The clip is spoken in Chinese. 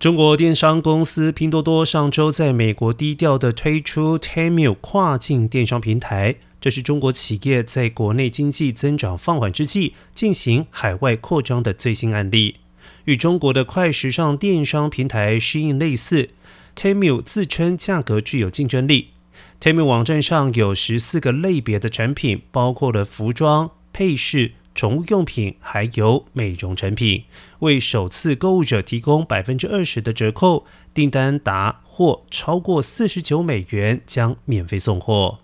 中国电商公司拼多多上周在美国低调的推出 Temu 跨境电商平台，这是中国企业在国内经济增长放缓之际进行海外扩张的最新案例。与中国的快时尚电商平台适应类似，Temu 自称价格具有竞争力。Temu 网站上有十四个类别的产品，包括了服装、配饰。宠物用品还有美容产品，为首次购物者提供百分之二十的折扣，订单达或超过四十九美元将免费送货。